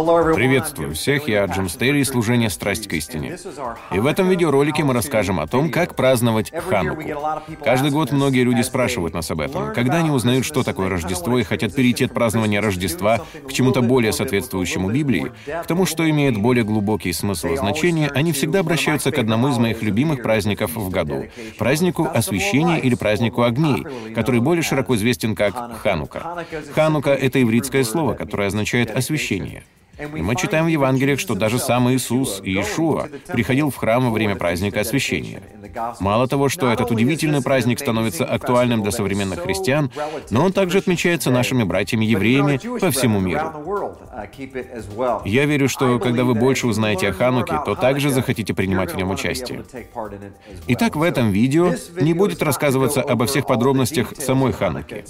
Приветствую всех, я Джим Стейли из служения «Страсть к истине». И в этом видеоролике мы расскажем о том, как праздновать Хануку. Каждый год многие люди спрашивают нас об этом. Когда они узнают, что такое Рождество, и хотят перейти от празднования Рождества к чему-то более соответствующему Библии, к тому, что имеет более глубокий смысл и значение, они всегда обращаются к одному из моих любимых праздников в году — празднику освящения или празднику огней, который более широко известен как Ханука. Ханука — это ивритское слово, которое означает «освящение». И мы читаем в Евангелиях, что даже сам Иисус, Иешуа, приходил в храм во время праздника освящения. Мало того, что этот удивительный праздник становится актуальным для современных христиан, но он также отмечается нашими братьями-евреями по всему миру. Я верю, что когда вы больше узнаете о Хануке, то также захотите принимать в нем участие. Итак, в этом видео не будет рассказываться обо всех подробностях самой Хануки.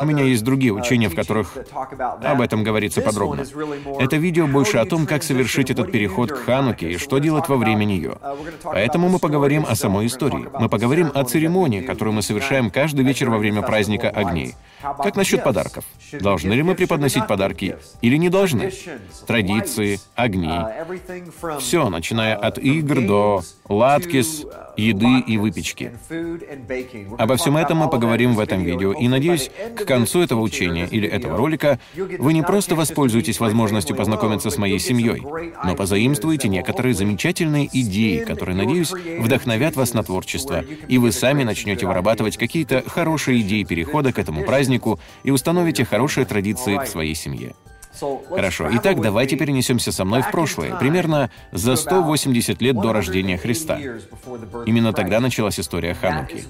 У меня есть другие учения, в которых об этом говорится подробно. Это видео больше о том, как совершить этот переход к Хануке и что делать во время нее. Поэтому мы поговорим о самой истории. Мы поговорим о церемонии, которую мы совершаем каждый вечер во время праздника огней. Как насчет подарков? Должны ли мы преподносить подарки или не должны? Традиции, огни. Все, начиная от игр до латкис, еды и выпечки. Обо всем этом мы поговорим в этом видео, и надеюсь, к концу этого учения или этого ролика вы не просто воспользуетесь возможностью познакомиться с моей семьей, но позаимствуете некоторые замечательные идеи, которые, надеюсь, вдохновят вас на творчество, и вы сами начнете вырабатывать какие-то хорошие идеи перехода к этому празднику и установите хорошие традиции в своей семье. Хорошо, итак, давайте перенесемся со мной в прошлое, примерно за 180 лет до рождения Христа. Именно тогда началась история Хануки.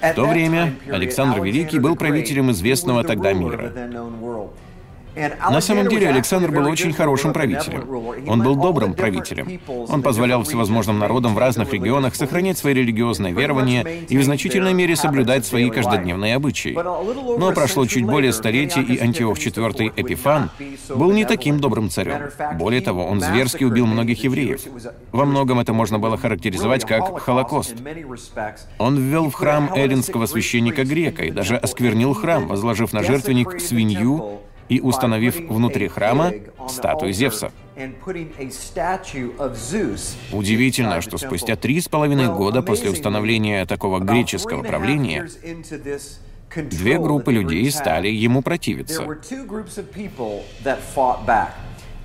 В то время Александр Великий был правителем известного тогда мира. На самом деле Александр был очень хорошим правителем. Он был добрым правителем. Он позволял всевозможным народам в разных регионах сохранять свои религиозные верования и в значительной мере соблюдать свои каждодневные обычаи. Но прошло чуть более столетия, и Антиох IV Эпифан был не таким добрым царем. Более того, он зверски убил многих евреев. Во многом это можно было характеризовать как Холокост. Он ввел в храм эллинского священника Грека и даже осквернил храм, возложив на жертвенник свинью и установив внутри храма статую Зевса. Удивительно, что спустя три с половиной года после установления такого греческого правления две группы людей стали ему противиться.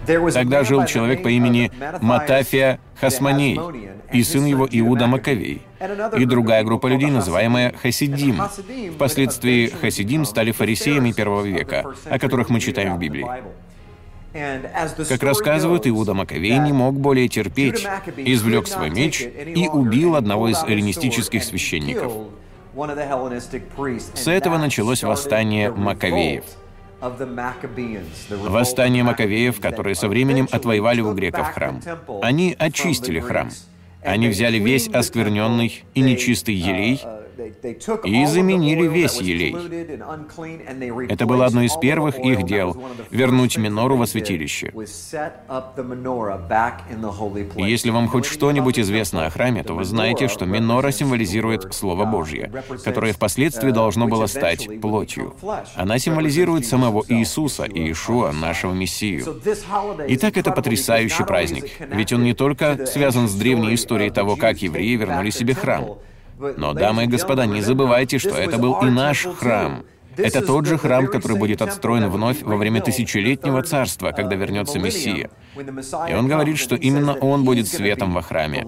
Тогда жил человек по имени Матафия Хасманей и сын его Иуда Маковей, и другая группа людей, называемая Хасидим. Впоследствии Хасидим стали фарисеями первого века, о которых мы читаем в Библии. Как рассказывают, Иуда Маковей не мог более терпеть, извлек свой меч и убил одного из эллинистических священников. С этого началось восстание Маковеев — Восстание Маковеев, которые со временем отвоевали у греков храм. Они очистили храм. Они взяли весь оскверненный и нечистый елей и заменили весь елей. Это было одно из первых их дел — вернуть минору во святилище. И если вам хоть что-нибудь известно о храме, то вы знаете, что минора символизирует Слово Божье, которое впоследствии должно было стать плотью. Она символизирует самого Иисуса, Иешуа, нашего Мессию. Итак, это потрясающий праздник, ведь он не только связан с древней историей того, как евреи вернули себе храм, но, дамы и господа, не забывайте, что это был и наш храм. Это тот же храм, который будет отстроен вновь во время тысячелетнего царства, когда вернется Мессия. И он говорит, что именно он будет светом во храме.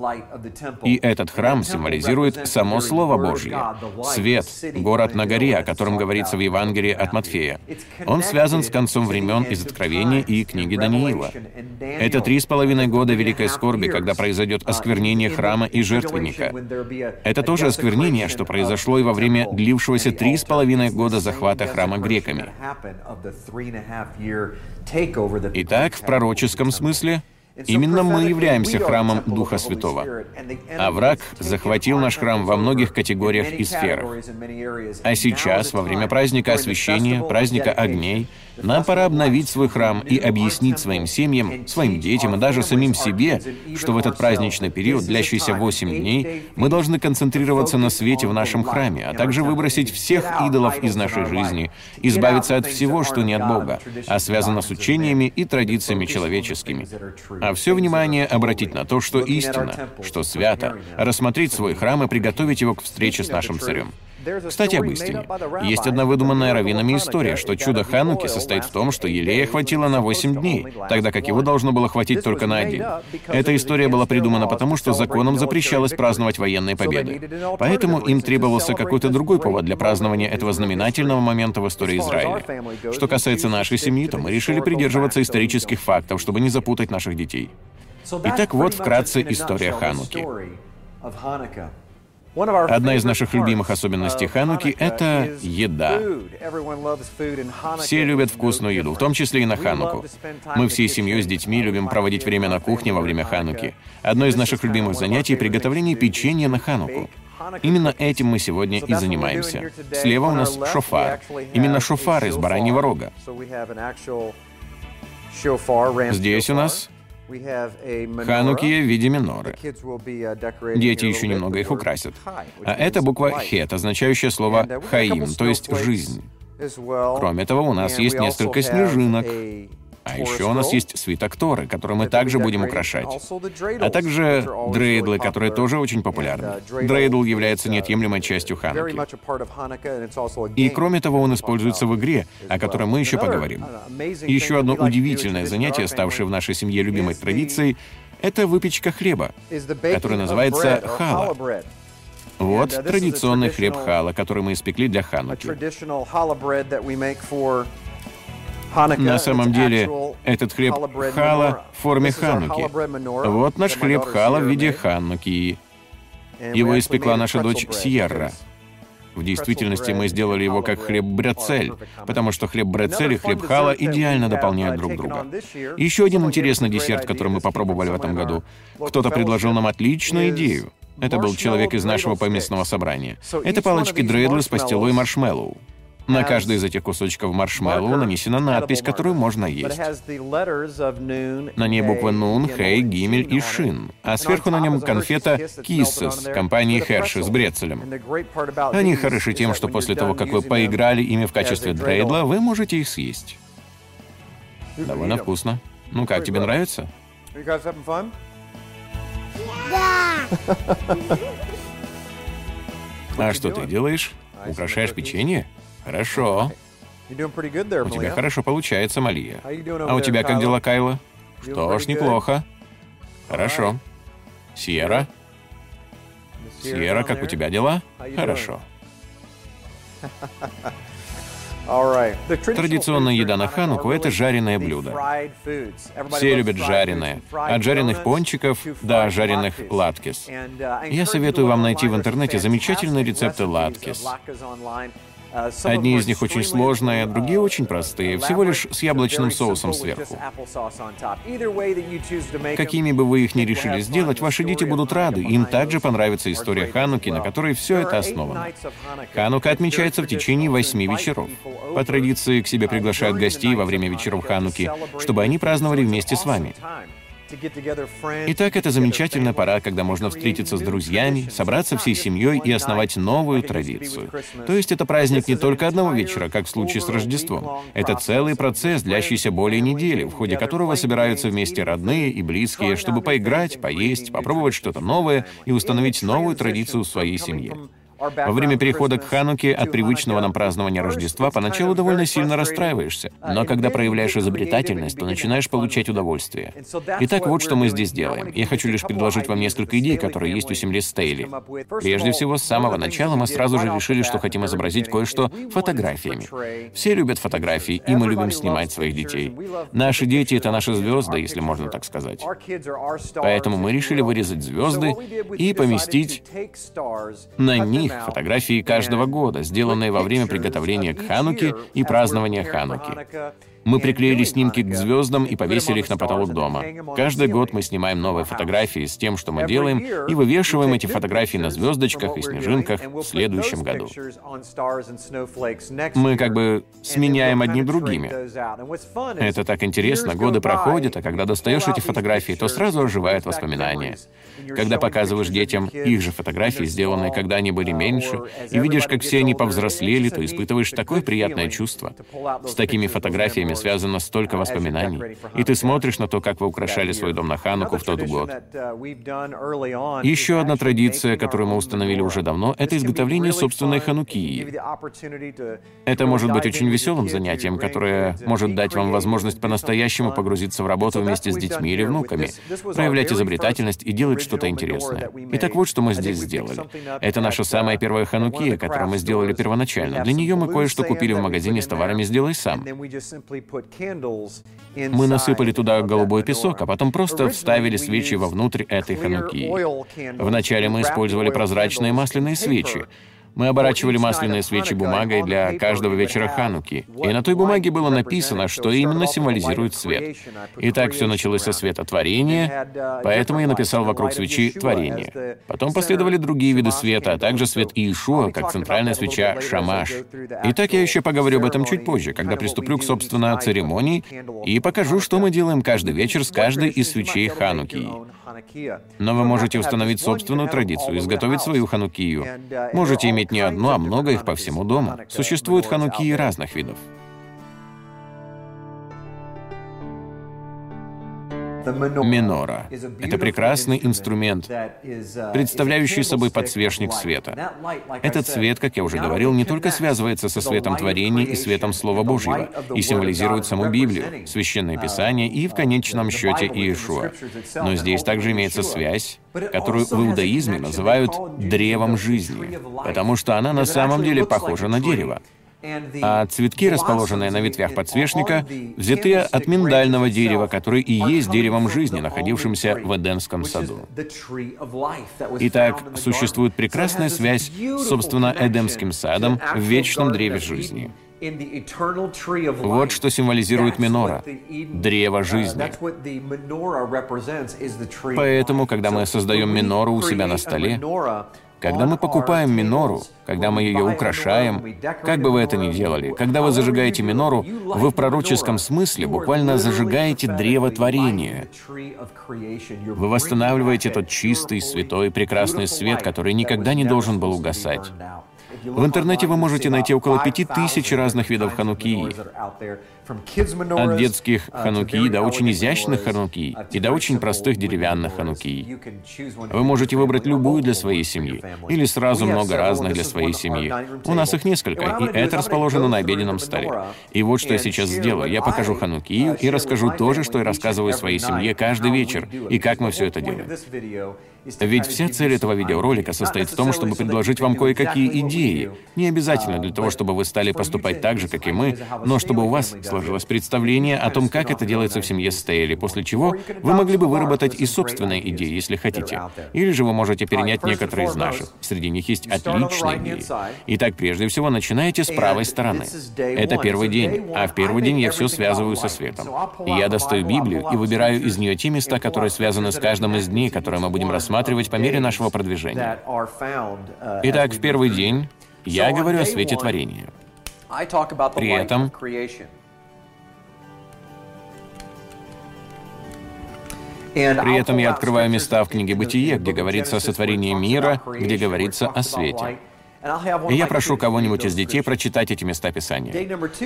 И этот храм символизирует само Слово Божье. Свет, город на горе, о котором говорится в Евангелии от Матфея. Он связан с концом времен из Откровения и книги Даниила. Это три с половиной года великой скорби, когда произойдет осквернение храма и жертвенника. Это тоже осквернение, что произошло и во время длившегося три с половиной года захвата храма греками. Итак, в пророческом смысле, Именно мы являемся храмом Духа Святого. А враг захватил наш храм во многих категориях и сферах. А сейчас, во время праздника освящения, праздника огней, нам пора обновить свой храм и объяснить своим семьям, своим детям и даже самим себе, что в этот праздничный период, длящийся 8 дней, мы должны концентрироваться на свете в нашем храме, а также выбросить всех идолов из нашей жизни, избавиться от всего, что не от Бога, а связано с учениями и традициями человеческими. А все внимание обратить на то, что истина, что свято, рассмотреть свой храм и приготовить его к встрече с нашим царем. Кстати, об истине. Есть одна выдуманная раввинами история, что чудо Хануки состоит в том, что Елея хватило на 8 дней, тогда как его должно было хватить только на один. Эта история была придумана потому, что законом запрещалось праздновать военные победы. Поэтому им требовался какой-то другой повод для празднования этого знаменательного момента в истории Израиля. Что касается нашей семьи, то мы решили придерживаться исторических фактов, чтобы не запутать наших детей. Итак, вот вкратце история Хануки. Одна из наших любимых особенностей Хануки — это еда. Все любят вкусную еду, в том числе и на Хануку. Мы всей семьей с детьми любим проводить время на кухне во время Хануки. Одно из наших любимых занятий — приготовление печенья на Хануку. Именно этим мы сегодня и занимаемся. Слева у нас шофар. Именно шофар из бараньего рога. Здесь у нас Ханукия в виде миноры. Uh, Дети еще немного их украсят. А это буква «хет», означающая слово «хаим», то есть «жизнь». Кроме того, у нас есть несколько снежинок. А еще у нас есть свиток Торы, который мы также будем украшать. А также дрейдлы, которые тоже очень популярны. Дрейдл является неотъемлемой частью Хануки. И кроме того, он используется в игре, о которой мы еще поговорим. Еще одно удивительное занятие, ставшее в нашей семье любимой традицией, это выпечка хлеба, который называется хала. Вот традиционный хлеб хала, который мы испекли для Хануки. На самом деле, этот хлеб хала в форме хануки. Вот наш хлеб хала в виде хануки. Его испекла наша дочь Сьерра. В действительности мы сделали его как хлеб брецель, потому что хлеб брецель и хлеб хала идеально дополняют друг друга. Еще один интересный десерт, который мы попробовали в этом году. Кто-то предложил нам отличную идею. Это был человек из нашего поместного собрания. Это палочки дрейдлы с пастилой маршмеллоу. На каждый из этих кусочков маршмеллоу нанесена надпись, которую можно есть. На ней буквы Нун, Хей, Гимель и Шин, а сверху на нем конфета Киссес компании Херши с брецелем. Они хороши тем, что после того, как вы поиграли ими в качестве дрейдла, вы можете их съесть. Довольно вкусно. Ну как, тебе нравится? Да. А что ты делаешь? Украшаешь печенье? Хорошо. У тебя хорошо получается, Малия. А у тебя как дела, Кайла? Что ж, неплохо. Хорошо. Сьерра? Сьерра, как у тебя дела? Хорошо. Традиционная еда на Хануку — это жареное блюдо. Все любят жареное. От жареных пончиков до жареных латкис. Я советую вам найти в интернете замечательные рецепты латкис. Одни из них очень сложные, а другие очень простые, всего лишь с яблочным соусом сверху. Какими бы вы их ни решили сделать, ваши дети будут рады, им также понравится история Хануки, на которой все это основано. Ханука отмечается в течение восьми вечеров. По традиции к себе приглашают гостей во время вечеров Хануки, чтобы они праздновали вместе с вами. Итак, это замечательная пора, когда можно встретиться с друзьями, собраться всей семьей и основать новую традицию. То есть это праздник не только одного вечера, как в случае с Рождеством. Это целый процесс, длящийся более недели, в ходе которого собираются вместе родные и близкие, чтобы поиграть, поесть, попробовать что-то новое и установить новую традицию в своей семье. Во время перехода к Хануке от привычного нам празднования Рождества поначалу довольно сильно расстраиваешься, но когда проявляешь изобретательность, то начинаешь получать удовольствие. Итак, вот что мы здесь делаем. Я хочу лишь предложить вам несколько идей, которые есть у семьи Стейли. Прежде всего, с самого начала мы сразу же решили, что хотим изобразить кое-что фотографиями. Все любят фотографии, и мы любим снимать своих детей. Наши дети — это наши звезды, если можно так сказать. Поэтому мы решили вырезать звезды и поместить на них них фотографии каждого года, сделанные во время приготовления к Хануке и празднования Хануки. Мы приклеили снимки к звездам и повесили их на потолок дома. Каждый год мы снимаем новые фотографии с тем, что мы делаем, и вывешиваем эти фотографии на звездочках и снежинках в следующем году. Мы как бы сменяем одни другими. Это так интересно, годы проходят, а когда достаешь эти фотографии, то сразу оживают воспоминания. Когда показываешь детям их же фотографии, сделанные, когда они были меньше, и видишь, как все они повзрослели, то испытываешь такое приятное чувство. С такими фотографиями связано столько воспоминаний. И ты смотришь на то, как вы украшали свой дом на Хануку в тот год. Еще одна традиция, которую мы установили уже давно, это изготовление собственной ханукии. Это может быть очень веселым занятием, которое может дать вам возможность по-настоящему погрузиться в работу вместе с детьми или внуками, проявлять изобретательность и делать что-то интересное. Итак, вот что мы здесь сделали. Это наша самая первая ханукия, которую мы сделали первоначально. Для нее мы кое-что купили в магазине с товарами «Сделай сам». Мы насыпали туда голубой песок, а потом просто вставили свечи вовнутрь этой хануки. Вначале мы использовали прозрачные масляные свечи. Мы оборачивали масляные свечи бумагой для каждого вечера Хануки, и на той бумаге было написано, что именно символизирует свет. И так все началось со света творения, поэтому я написал вокруг свечи «творение». Потом последовали другие виды света, а также свет Иешуа, как центральная свеча Шамаш. И так я еще поговорю об этом чуть позже, когда приступлю к, собственно, церемонии и покажу, что мы делаем каждый вечер с каждой из свечей Хануки. Но вы можете установить собственную традицию, изготовить свою ханукию. Можете иметь не одну, а много их по всему дому. Существуют ханукии разных видов. Минора — это прекрасный инструмент, представляющий собой подсвечник света. Этот свет, как я уже говорил, не только связывается со светом творения и светом Слова Божьего, и символизирует саму Библию, Священное Писание и, в конечном счете, Иешуа. Но здесь также имеется связь, которую в иудаизме называют древом жизни, потому что она на самом деле похожа на дерево а цветки, расположенные на ветвях подсвечника, взяты от миндального дерева, которое и есть деревом жизни, находившемся в Эдемском саду. Итак, существует прекрасная связь с, собственно, Эдемским садом в вечном древе жизни. Вот что символизирует минора — древо жизни. Поэтому, когда мы создаем минору у себя на столе, когда мы покупаем минору, когда мы ее украшаем, как бы вы это ни делали, когда вы зажигаете минору, вы в пророческом смысле буквально зажигаете древо творения. Вы восстанавливаете тот чистый, святой, прекрасный свет, который никогда не должен был угасать. В интернете вы можете найти около пяти тысяч разных видов ханукии. От детских ханукии до очень изящных ханукий и до очень простых деревянных ханукий. Вы можете выбрать любую для своей семьи, или сразу много разных для своей семьи. У нас их несколько, и это расположено на обеденном столе. И вот что я сейчас сделаю. Я покажу ханукию и расскажу то же, что я рассказываю своей семье каждый вечер, и как мы все это делаем. Ведь вся цель этого видеоролика состоит в том, чтобы предложить вам кое-какие идеи. Не обязательно для того, чтобы вы стали поступать так же, как и мы, но чтобы у вас сложилось представление о том, как это делается в семье Стейли, после чего вы могли бы выработать и собственные идеи, если хотите. Или же вы можете перенять некоторые из наших. Среди них есть отличные идеи. Итак, прежде всего, начинайте с правой стороны. Это первый день, а в первый день я все связываю со светом. Я достаю Библию и выбираю из нее те места, которые связаны с каждым из дней, которые мы будем рассматривать по мере нашего продвижения. Итак, в первый день я говорю о свете творения. При этом При этом я открываю места в книге «Бытие», где говорится о сотворении мира, где говорится о свете. И я прошу кого-нибудь из детей прочитать эти места Писания.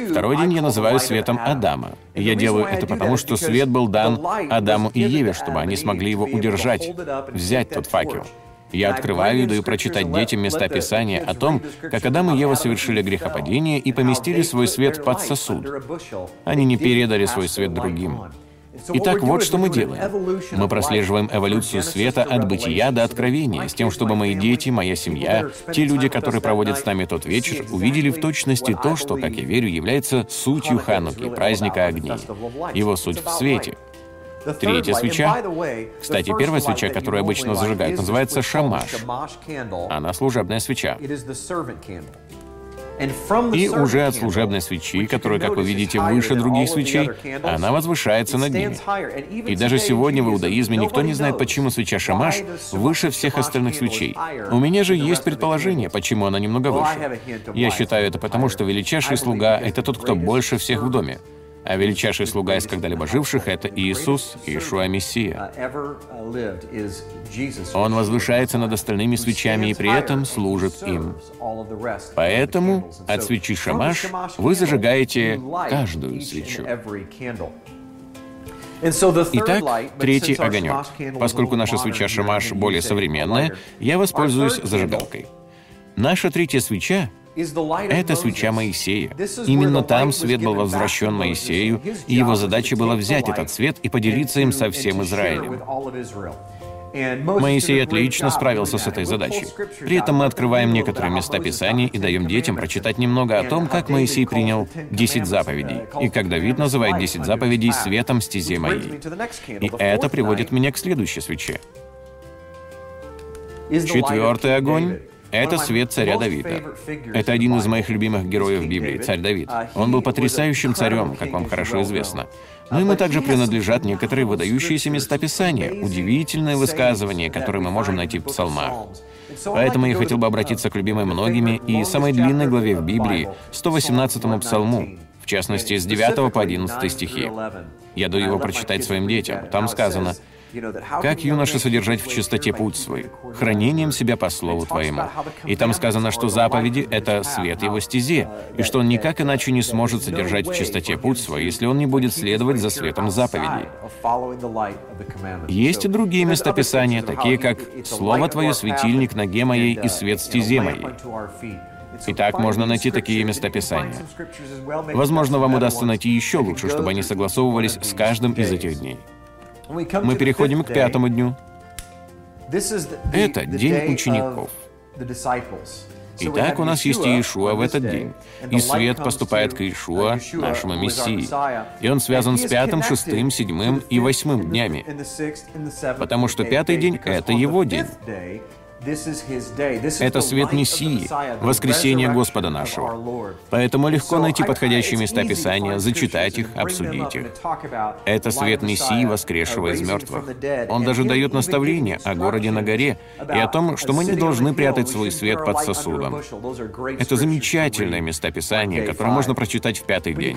Второй день я называю светом Адама. И я делаю это потому, что свет был дан Адаму и Еве, чтобы они смогли его удержать, взять тот факел. Я открываю и даю прочитать детям места Писания о том, как Адам и Ева совершили грехопадение и поместили свой свет под сосуд. Они не передали свой свет другим. Итак, вот что мы делаем. Мы прослеживаем эволюцию света от бытия до откровения, с тем, чтобы мои дети, моя семья, те люди, которые проводят с нами тот вечер, увидели в точности то, что, как я верю, является сутью Хануки, праздника огней. Его суть в свете. Третья свеча. Кстати, первая свеча, которую обычно зажигают, называется шамаш. Она служебная свеча. И уже от служебной свечи, которая, как вы видите, выше других свечей, она возвышается над ними. И даже сегодня в иудаизме никто не знает, почему свеча Шамаш выше всех остальных свечей. У меня же есть предположение, почему она немного выше. Я считаю это потому, что величайший слуга — это тот, кто больше всех в доме. А величайший слуга из когда-либо живших — это Иисус, Иешуа Мессия. Он возвышается над остальными свечами и при этом служит им. Поэтому от свечи Шамаш вы зажигаете каждую свечу. Итак, третий огонек. Поскольку наша свеча Шамаш более современная, я воспользуюсь зажигалкой. Наша третья свеча это свеча Моисея. Именно там свет был возвращен Моисею, и его задача была взять этот свет и поделиться им со всем Израилем. Моисей отлично справился с этой задачей. При этом мы открываем некоторые места Писания и даем детям прочитать немного о том, как Моисей принял 10 заповедей, и как Давид называет 10 заповедей светом стези моей. И это приводит меня к следующей свече. Четвертый огонь это свет царя Давида. Это один из моих любимых героев Библии, царь Давид. Он был потрясающим царем, как вам хорошо известно. Но ему также принадлежат некоторые выдающиеся места Писания, удивительные высказывания, которые мы можем найти в псалмах. Поэтому я хотел бы обратиться к любимой многими и самой длинной главе в Библии, 118-му псалму, в частности, с 9 по 11 стихи. Я даю его прочитать своим детям. Там сказано, как юноша содержать в чистоте путь свой, хранением себя по слову твоему. И там сказано, что заповеди — это свет его стезе, и что он никак иначе не сможет содержать в чистоте путь свой, если он не будет следовать за светом заповедей. Есть и другие места Писания, такие как «Слово твое — светильник ноге моей и свет стезе моей». Итак, можно найти такие места Писания. Возможно, вам удастся найти еще лучше, чтобы они согласовывались с каждым из этих дней. Мы переходим к пятому дню. Это день учеников. Итак, у нас есть Иешуа в этот день. И свет поступает к Иешуа, нашему Мессии. И он связан с пятым, шестым, седьмым и восьмым днями. Потому что пятый день — это его день. Это свет Мессии, воскресение Господа нашего. Поэтому легко найти подходящие места Писания, зачитать их, обсудить их. Это свет Мессии, воскресшего из мертвых. Он даже дает наставление о городе на горе и о том, что мы не должны прятать свой свет под сосудом. Это замечательное места Писания, которое можно прочитать в пятый день.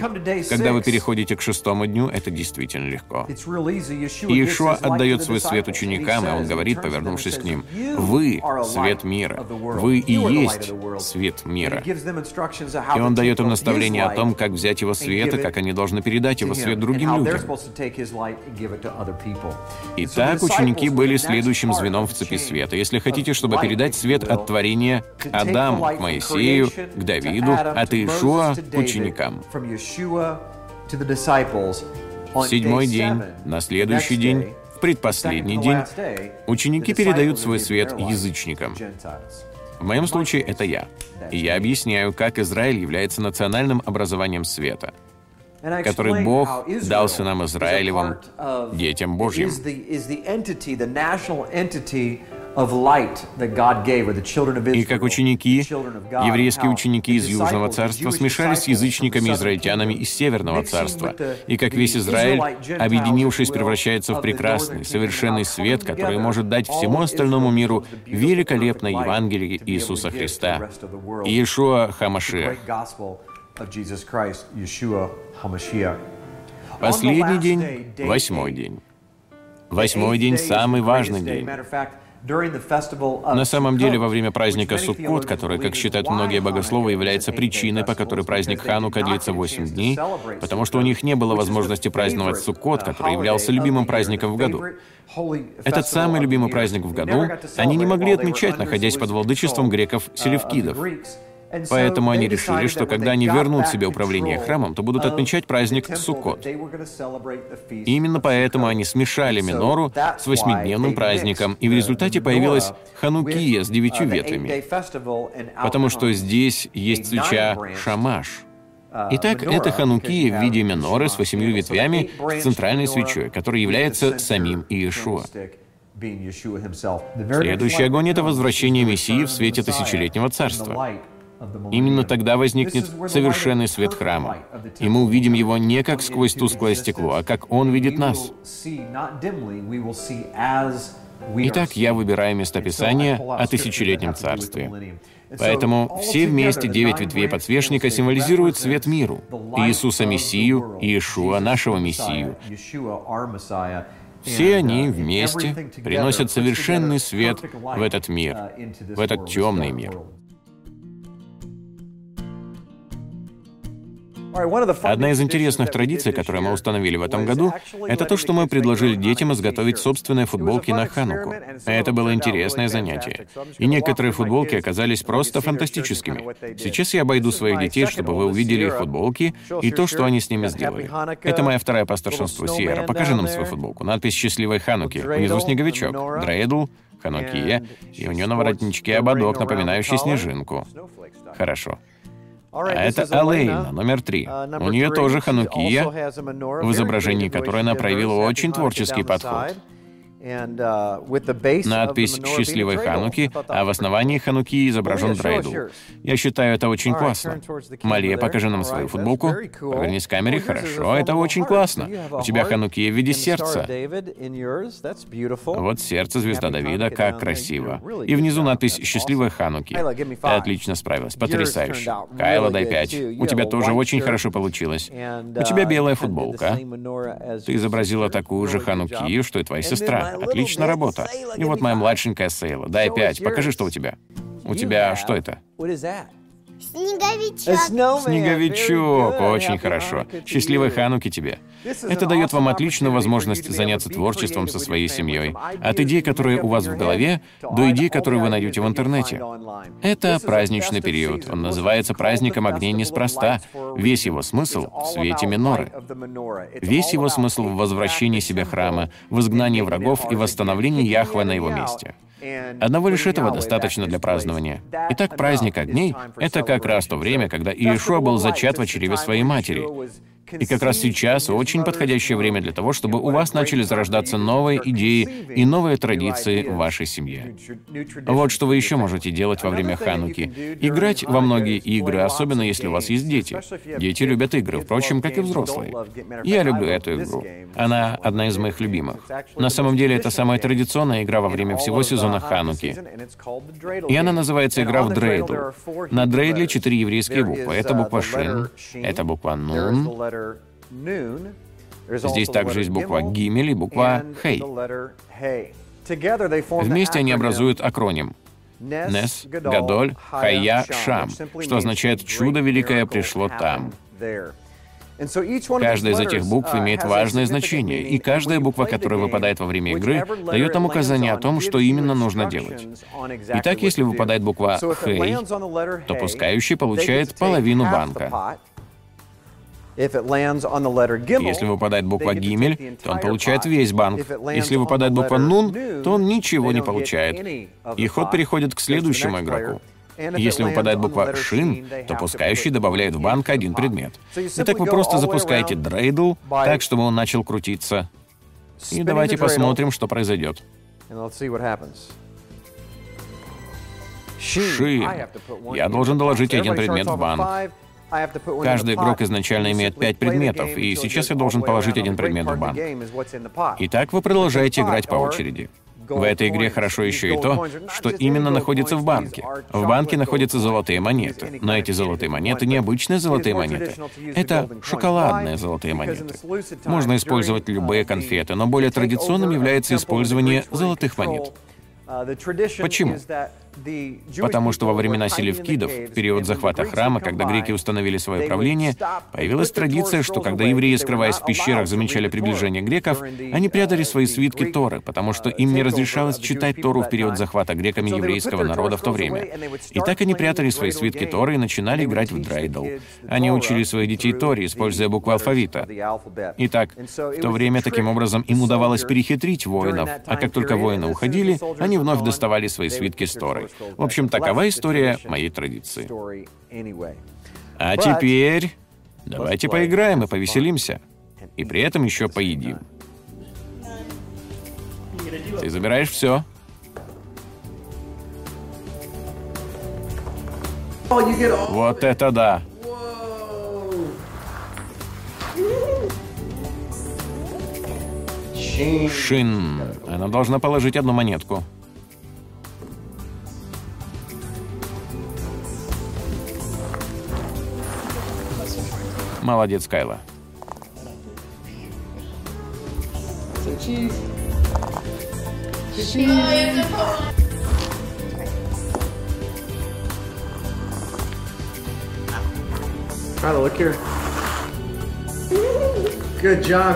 Когда вы переходите к шестому дню, это действительно легко. Иешуа отдает свой свет ученикам, и он говорит, повернувшись к ним, «Вы свет мира. Вы и есть свет мира. И он дает им наставление о том, как взять его свет и как они должны передать его свет другим людям. Итак, ученики были следующим звеном в цепи света. Если хотите, чтобы передать свет от творения к Адаму, к Моисею, к Давиду, от Иешуа к ученикам. Седьмой день, на следующий день, предпоследний день ученики передают свой свет язычникам. В моем случае это я. И я объясняю, как Израиль является национальным образованием света, который Бог дал сынам Израилевым, детям Божьим. И как ученики, еврейские ученики из Южного царства смешались с язычниками-израильтянами из Северного царства. И как весь Израиль, объединившись, превращается в прекрасный, совершенный свет, который может дать всему остальному миру великолепное Евангелие Иисуса Христа. Иешуа Хамашиах. Последний день — восьмой день. Восьмой день — самый важный день. На самом деле, во время праздника Суккот, который, как считают многие богословы, является причиной, по которой праздник Ханука длится 8 дней, потому что у них не было возможности праздновать Суккот, который являлся любимым праздником в году. Этот самый любимый праздник в году они не могли отмечать, находясь под владычеством греков-селевкидов. Поэтому они решили, что когда они вернут себе управление храмом, то будут отмечать праздник Суккот. именно поэтому они смешали минору с восьмидневным праздником, и в результате появилась Ханукия с девятью ветвями, потому что здесь есть свеча Шамаш. Итак, это ханукия в виде миноры с восемью ветвями с центральной свечой, которая является самим Иешуа. Следующий огонь — это возвращение Мессии в свете тысячелетнего царства. Именно тогда возникнет совершенный свет храма, и мы увидим его не как сквозь тусклое стекло, а как он видит нас. Итак, я выбираю местописание о тысячелетнем царстве. Поэтому все вместе девять ветвей подсвечника символизируют свет миру, Иисуса Мессию, Иешуа, нашего Мессию. Все они вместе приносят совершенный свет в этот мир, в этот темный мир. Одна из интересных традиций, которую мы установили в этом году, это то, что мы предложили детям изготовить собственные футболки на Хануку. Это было интересное занятие. И некоторые футболки оказались просто фантастическими. Сейчас я обойду своих детей, чтобы вы увидели их футболки и то, что они с ними сделали. Это моя вторая по старшинству Сиера. Покажи нам свою футболку. Надпись «Счастливой Хануки». Внизу снеговичок. Дрейдл, Ханукия, и у нее на воротничке ободок, напоминающий снежинку. Хорошо. А это Алейна, номер три. Uh, У нее тоже ханукия, в изображении которой она проявила очень творческий подход. Uh, Надпись «Счастливой Хануки», а в основании Хануки изображен Дрейдл. Я считаю, это очень классно. Малия, покажи нам свою футболку. Повернись к камере. Хорошо, это очень классно. У тебя Хануки в виде сердца. Вот сердце, звезда Давида, как красиво. И внизу надпись «Счастливой Хануки». Ты отлично справилась, потрясающе. Кайла, дай пять. У тебя тоже очень хорошо получилось. У тебя белая футболка. Ты изобразила такую же Хануки, что и твоя сестра. Отличная работа. И вот моя младшенькая Сейла. Дай пять. Покажи, что у тебя. У тебя что это? Снеговичок. Снеговичок. Очень хорошо. Счастливой Хануки тебе. Это дает вам отличную возможность заняться творчеством со своей семьей. От идей, которые у вас в голове, до идей, которые вы найдете в интернете. Это праздничный период. Он называется праздником огней неспроста. Весь его смысл в свете миноры. Весь его смысл в возвращении себе храма, в изгнании врагов и восстановлении Яхве на его месте. Одного лишь этого достаточно для празднования. Итак, праздник огней — это как раз то время, когда Иешуа был зачат в чреве своей матери. И как раз сейчас очень подходящее время для того, чтобы у вас начали зарождаться новые идеи и новые традиции в вашей семье. Вот что вы еще можете делать во время Хануки. Играть во многие игры, особенно если у вас есть дети. Дети любят игры, впрочем, как и взрослые. Я люблю эту игру. Она одна из моих любимых. На самом деле, это самая традиционная игра во время всего сезона Хануки. И она называется игра в дрейдл. На дрейдле четыре еврейские буквы. Это буква Шин, это буква Нун, Здесь также есть буква Гимель и буква Хей. Вместе они образуют акроним. Нес, Гадоль, Хая, Шам, что означает «чудо великое пришло там». Каждая из этих букв uh, имеет важное значение, и каждая буква, которая выпадает во время игры, дает нам указание о том, что именно нужно делать. Итак, если выпадает буква «хей», то пускающий получает половину банка. Если выпадает буква «гимель», то он получает весь банк. Если выпадает буква «нун», то он ничего не получает. И ход переходит к следующему игроку. Если выпадает буква «шин», то пускающий добавляет в банк один предмет. Итак, вы просто запускаете дрейдл так, чтобы он начал крутиться. И давайте посмотрим, что произойдет. Шин. Я должен доложить один предмет в банк. Каждый игрок изначально имеет пять предметов, и сейчас я должен положить один предмет в банк. Итак, вы продолжаете играть по очереди. В этой игре хорошо еще и то, что именно находится в банке. В банке находятся золотые монеты. Но эти золотые монеты не обычные золотые монеты. Это шоколадные золотые монеты. Можно использовать любые конфеты, но более традиционным является использование золотых монет. Почему? Потому что во времена селевкидов, в период захвата храма, когда греки установили свое правление, появилась традиция, что когда евреи, скрываясь в пещерах, замечали приближение греков, они прятали свои свитки Торы, потому что им не разрешалось читать Тору в период захвата греками еврейского народа в то время. И так они прятали свои свитки Торы и начинали играть в драйдл. Они учили своих детей Торе, используя буквы алфавита. Итак, в то время таким образом им удавалось перехитрить воинов, а как только воины уходили, они вновь доставали свои свитки с Торой. В общем, такова история моей традиции. А теперь Давайте поиграем и повеселимся. И при этом еще поедим. Ты забираешь все. Вот это да. Шин. Она должна положить одну монетку. Молодец, Кайла.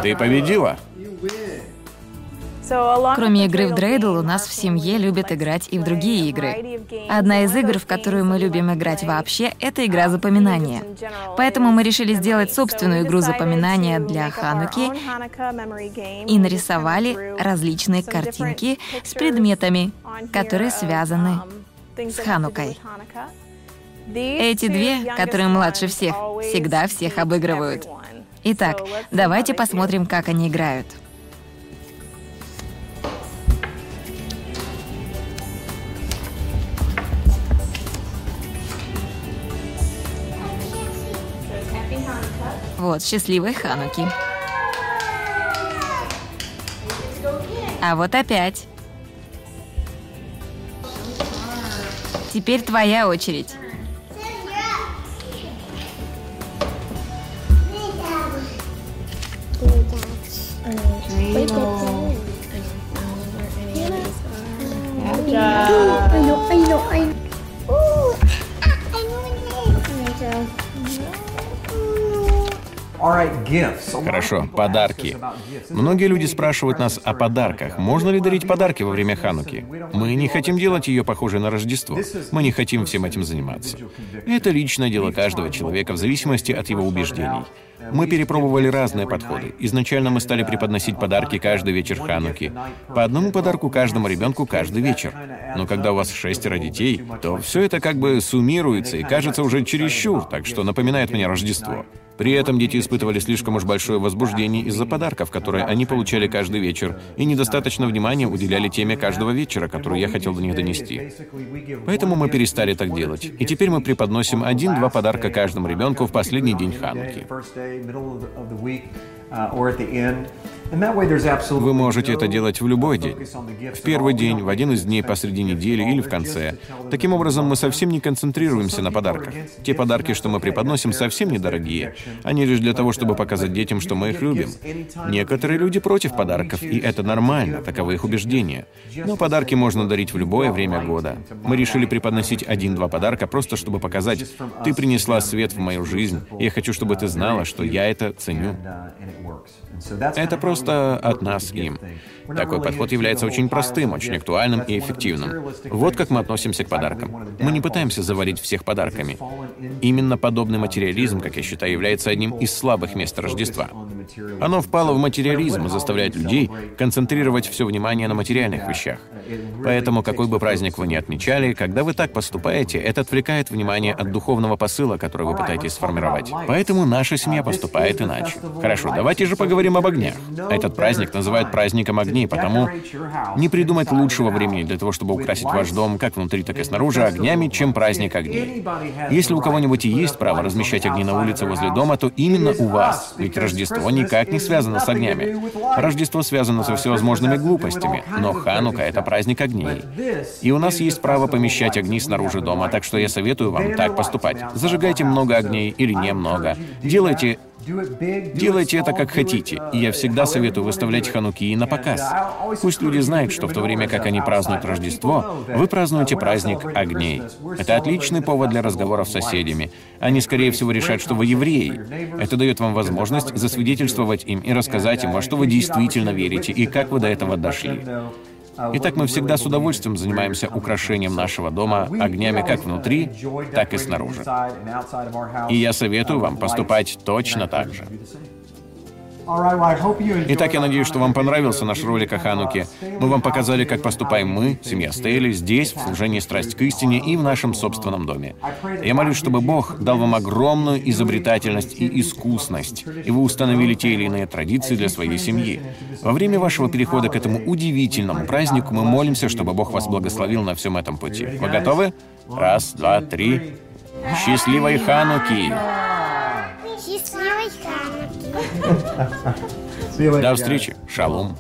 Ты победила. Кроме игры в Дрейдл, у нас в семье любят играть и в другие игры. Одна из игр, в которую мы любим играть вообще, это игра запоминания. Поэтому мы решили сделать собственную игру запоминания для Хануки и нарисовали различные картинки с предметами, которые связаны с Ханукой. Эти две, которые младше всех, всегда всех обыгрывают. Итак, давайте посмотрим, как они играют. Вот, счастливой Хануки. А вот опять. Теперь твоя очередь. Хорошо, подарки. Многие люди спрашивают нас о подарках. Можно ли дарить подарки во время Хануки? Мы не хотим делать ее похожей на Рождество. Мы не хотим всем этим заниматься. Это личное дело каждого человека в зависимости от его убеждений. Мы перепробовали разные подходы. Изначально мы стали преподносить подарки каждый вечер Хануки. По одному подарку каждому ребенку каждый вечер. Но когда у вас шестеро детей, то все это как бы суммируется и кажется уже чересчур, так что напоминает мне Рождество. При этом дети испытывали слишком уж большое возбуждение из-за подарков, которые они получали каждый вечер, и недостаточно внимания уделяли теме каждого вечера, которую я хотел до них донести. Поэтому мы перестали так делать. И теперь мы преподносим один-два подарка каждому ребенку в последний день Хануки. Вы можете это делать в любой день. В первый день, в один из дней посреди недели или в конце. Таким образом, мы совсем не концентрируемся на подарках. Те подарки, что мы преподносим, совсем недорогие. Они лишь для того, чтобы показать детям, что мы их любим. Некоторые люди против подарков, и это нормально, таковы их убеждения. Но подарки можно дарить в любое время года. Мы решили преподносить один-два подарка, просто чтобы показать, ты принесла свет в мою жизнь, и я хочу, чтобы ты знала, что я это ценю. Это просто от нас им. Такой подход является очень простым, очень актуальным и эффективным. Вот как мы относимся к подаркам. Мы не пытаемся завалить всех подарками. Именно подобный материализм, как я считаю, является одним из слабых мест Рождества. Оно впало в материализм и заставляет людей концентрировать все внимание на материальных вещах. Поэтому, какой бы праздник вы ни отмечали, когда вы так поступаете, это отвлекает внимание от духовного посыла, который вы пытаетесь сформировать. Поэтому наша семья поступает иначе. Хорошо, давайте же поговорим об огнях. Этот праздник называют праздником огней, потому не придумать лучшего времени для того, чтобы украсить ваш дом как внутри, так и снаружи огнями, чем праздник огней. Если у кого-нибудь и есть право размещать огни на улице возле дома, то именно у вас, ведь Рождество никак не связано с огнями. Рождество связано со всевозможными глупостями, но Ханука — это праздник огней. И у нас есть право помещать огни снаружи дома, так что я советую вам так поступать. Зажигайте много огней или немного. Делайте Делайте это как хотите, и я всегда советую выставлять хануки на показ. Пусть люди знают, что в то время как они празднуют Рождество, вы празднуете праздник огней. Это отличный повод для разговоров с соседями. Они, скорее всего, решат, что вы евреи. Это дает вам возможность засвидетельствовать им и рассказать им, во что вы действительно верите и как вы до этого дошли. Итак, мы всегда с удовольствием занимаемся украшением нашего дома огнями как внутри, так и снаружи. И я советую вам поступать точно так же. Итак, я надеюсь, что вам понравился наш ролик о Хануке. Мы вам показали, как поступаем мы, семья Стейли, здесь, в служении страсть к истине и в нашем собственном доме. Я молюсь, чтобы Бог дал вам огромную изобретательность и искусность, и вы установили те или иные традиции для своей семьи. Во время вашего перехода к этому удивительному празднику мы молимся, чтобы Бог вас благословил на всем этом пути. Вы готовы? Раз, два, три. Счастливой Хануки! Счастливой Хануки. До встречи. Шалом.